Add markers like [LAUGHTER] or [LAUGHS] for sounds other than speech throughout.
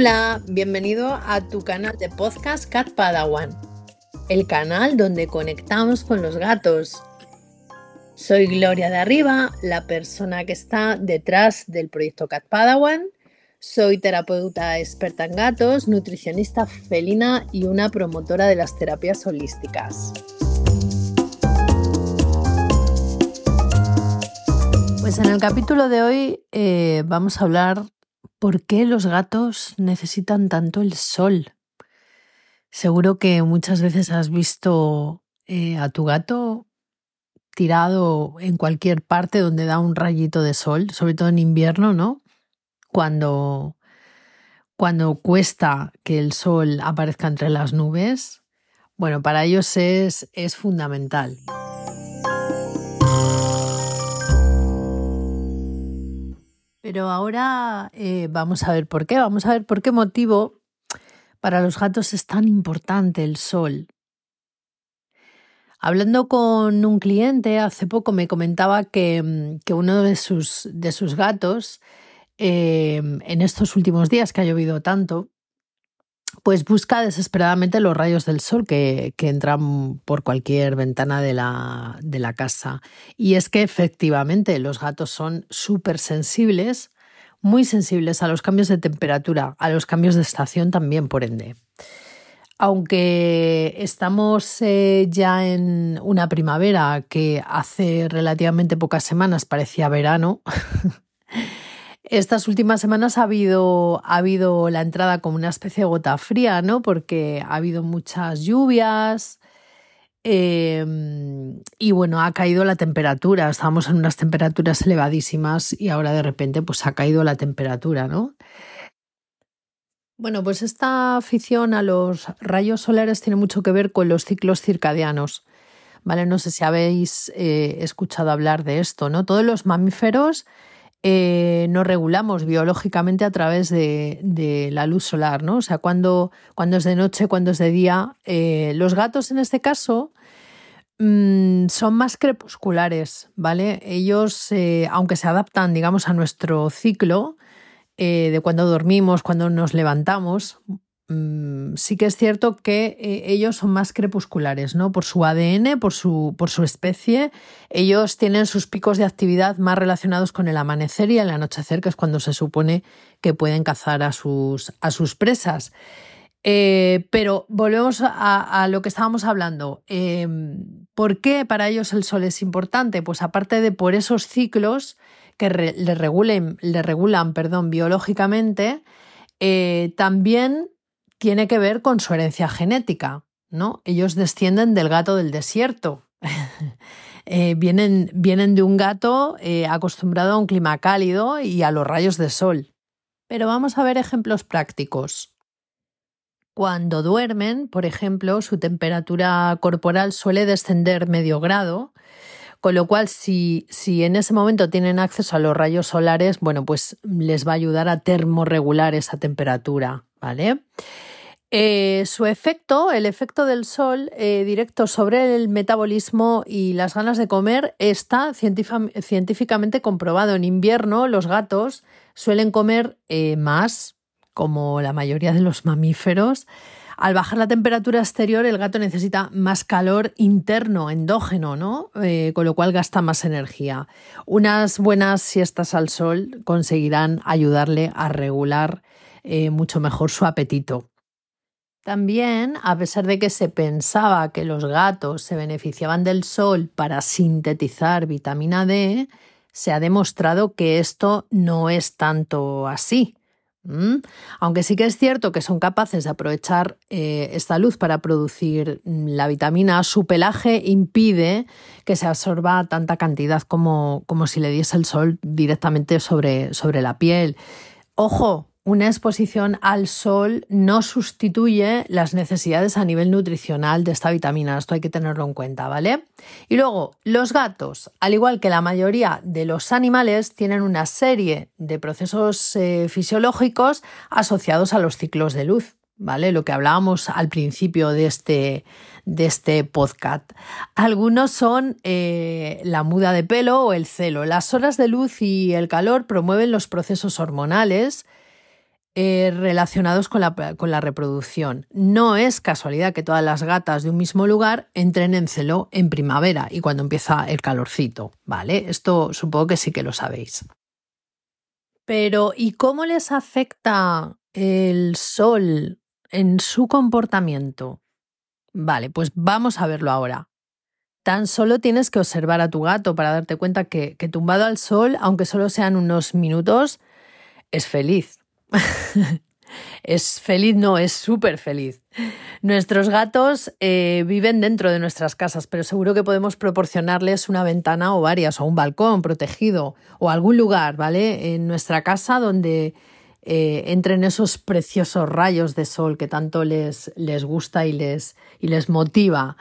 Hola, bienvenido a tu canal de podcast Cat Padawan, el canal donde conectamos con los gatos. Soy Gloria de Arriba, la persona que está detrás del proyecto Cat Padawan. Soy terapeuta experta en gatos, nutricionista felina y una promotora de las terapias holísticas. Pues en el capítulo de hoy eh, vamos a hablar por qué los gatos necesitan tanto el sol. Seguro que muchas veces has visto eh, a tu gato tirado en cualquier parte donde da un rayito de sol, sobre todo en invierno, ¿no? Cuando, cuando cuesta que el sol aparezca entre las nubes. Bueno, para ellos es, es fundamental. Pero ahora eh, vamos a ver por qué, vamos a ver por qué motivo para los gatos es tan importante el sol. Hablando con un cliente hace poco me comentaba que, mm, uno de sus, de sus gatos, eh, en estos últimos días que ha llovido tanto, pues busca desesperadamente los rayos del sol que, entran por cualquier ventana de la, de la, casa. Y es que efectivamente los gatos son súper sensibles, muy sensibles a los cambios de temperatura, a los cambios de estación también, por ende. Aunque estamos eh, ya en una primavera que hace relativamente pocas semanas parecía verano, [LAUGHS] Estas últimas semanas ha habido, ha habido la entrada como una especie de gota fría, ¿no? Porque ha habido muchas lluvias em, y bueno, ha caído la temperatura. Estábamos en unas temperaturas elevadísimas y ahora de repente pues ha caído la temperatura, ¿no? Bueno, pues esta afición a los rayos solares tiene mucho que ver con los ciclos circadianos. ¿Vale? No sé si habéis eh, escuchado hablar de esto, ¿no? Todos los mamíferos eh, nos regulamos biológicamente a través de, la luz solar, ¿no? O sea, cuando, cuando es de noche, cuando es de día. Eh, los gatos, en este caso, mm, son más crepusculares, ¿vale? Ellos, eh, aunque se adaptan, digamos, a nuestro ciclo de cuando dormimos, cuando nos levantamos, sí que es cierto que eh, ellos son más crepusculares, ¿no? Por su ADN, por su, por su especie, ellos tienen sus picos de actividad más relacionados con el amanecer y el anochecer, que es cuando se supone que pueden cazar a sus, a sus presas. Eh, pero volvemos a, lo que estábamos hablando. Em, ¿Por qué para ellos el sol es importante? Pues aparte de por esos ciclos que le, regulen, le regulan perdón, biológicamente, eh, también tiene que ver con su herencia genética, ¿no? Ellos descienden del gato del desierto. [LAUGHS] Eh, vienen, vienen, de un gato eh, acostumbrado a un clima cálido y a los rayos de sol. Pero vamos a ver ejemplos prácticos. Cuando duermen, por ejemplo, su temperatura corporal suele descender medio grado, con lo cual si, si en ese momento tienen acceso a los rayos solares, bueno, pues les va a ayudar a termorregular esa temperatura, ¿vale? Eh, su efecto, el efecto del sol eh, directo sobre el metabolismo y las ganas de comer está científicamente comprobado. En invierno los gatos suelen comer eh, más, como la mayoría de los mamíferos. Al bajar la temperatura exterior, el gato necesita más calor interno, endógeno, ¿no? con lo cual gasta más energía. Unas buenas siestas al sol conseguirán ayudarle a regular mucho mejor su apetito. También, a pesar de que se pensaba que los gatos se beneficiaban del sol para sintetizar vitamina D, se ha demostrado que esto no es tanto así. Aunque sí que es cierto que son capaces de aprovechar eh, esta luz para producir la vitamina, su pelaje impide que se absorba tanta cantidad como, como si le diese el sol directamente sobre, sobre la piel. Ojo, una exposición al sol no sustituye las necesidades a nivel nutricional de esta vitamina. Esto hay que tenerlo en cuenta, ¿vale? Y luego, los gatos, al igual que la mayoría de los animales, tienen una serie de procesos eh, fisiológicos asociados a los ciclos de luz. ¿Vale? Lo que hablábamos al principio de este, de este podcast. Algunos son eh, la muda de pelo o el celo. Las horas de luz y el calor promueven los procesos hormonales, eh, relacionados con la, reproducción. No es casualidad que todas las gatas de un mismo lugar entren en celo en primavera y cuando empieza el calorcito, ¿vale? Esto supongo que sí que lo sabéis. Pero, ¿y cómo les afecta el sol en su comportamiento? Vale, pues vamos a verlo ahora. Tan solo tienes que observar a tu gato para darte cuenta que tumbado al sol, aunque solo sean unos minutos, es feliz. [LAUGHS] es feliz, no, es súper feliz. Nuestros gatos eh, viven dentro de nuestras casas, pero seguro que podemos proporcionarles una ventana o varias, o un balcón protegido, o algún lugar, ¿vale? En nuestra casa donde eh, entren esos preciosos rayos de sol que tanto les, les gusta y les, y les motiva.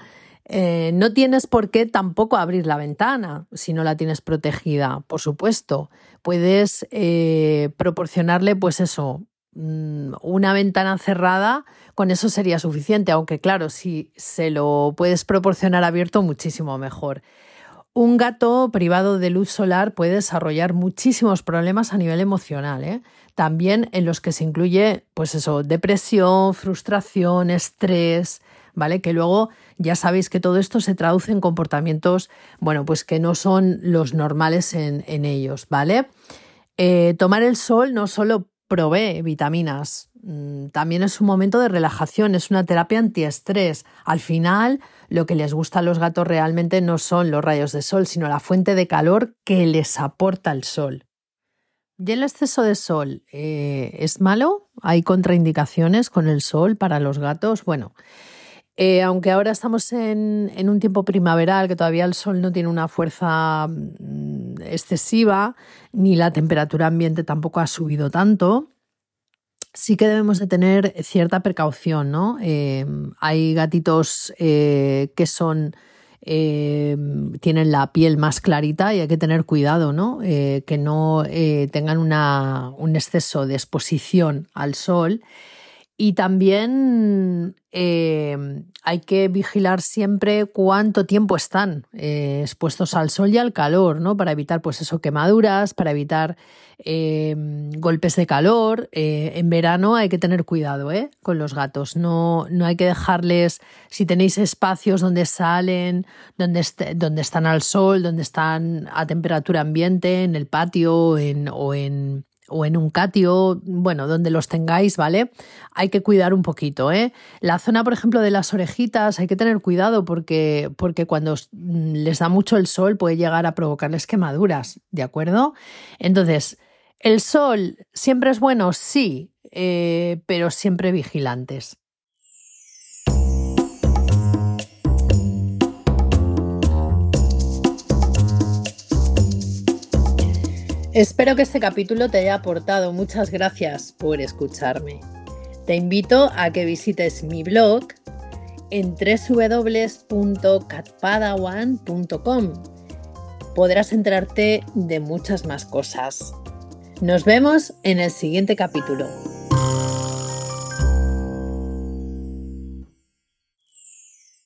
Eh, no tienes por qué tampoco abrir la ventana si no la tienes protegida, por supuesto. Puedes eh, proporcionarle, pues eso, mm, una ventana cerrada, con eso sería suficiente, aunque claro, si se lo puedes proporcionar abierto, muchísimo mejor. Un gato privado de luz solar puede desarrollar muchísimos problemas a nivel emocional, ¿eh? también en los que se incluye, pues eso, depresión, frustración, estrés, ¿vale? Que luego ya sabéis que todo esto se traduce en comportamientos, bueno, pues que no son los normales en, ellos, ¿vale? Eh, tomar el sol no solo provee vitaminas, mm, también es un momento de relajación, es una terapia antiestrés. Al final, lo que les gusta a los gatos realmente no son los rayos de sol, sino la fuente de calor que les aporta el sol. ¿Y el exceso de sol eh, es malo? ¿Hay contraindicaciones con el sol para los gatos? Bueno, eh, aunque ahora estamos en, un tiempo primaveral, que todavía el sol no tiene una fuerza mm, excesiva, ni la temperatura ambiente tampoco ha subido tanto, sí que debemos de tener cierta precaución, ¿no? Eh, hay gatitos eh, que son tienen la piel más clarita y hay que tener cuidado, ¿no? que no tengan un exceso de exposición al sol y también eh, hay que vigilar siempre cuánto tiempo están eh, expuestos al sol y al calor, ¿no? Para evitar, pues eso, quemaduras, para evitar eh, golpes de calor. en verano hay que tener cuidado, Con los gatos. No, no hay que dejarles, si tenéis espacios donde salen, donde, donde están al sol, donde están a temperatura ambiente, en el patio en, o en o en un catio, bueno, donde los tengáis, ¿vale? Hay que cuidar un poquito, ¿eh? La zona, por ejemplo, de las orejitas, hay que tener cuidado porque, porque cuando les da mucho el sol puede llegar a provocarles quemaduras, ¿de acuerdo? Entonces, ¿el sol siempre es bueno? Sí, eh, pero siempre vigilantes. Espero que este capítulo te haya aportado. Muchas gracias por escucharme. Te invito a que visites mi blog en www.catpadawan.com. Podrás enterarte de muchas más cosas. Nos vemos en el siguiente capítulo.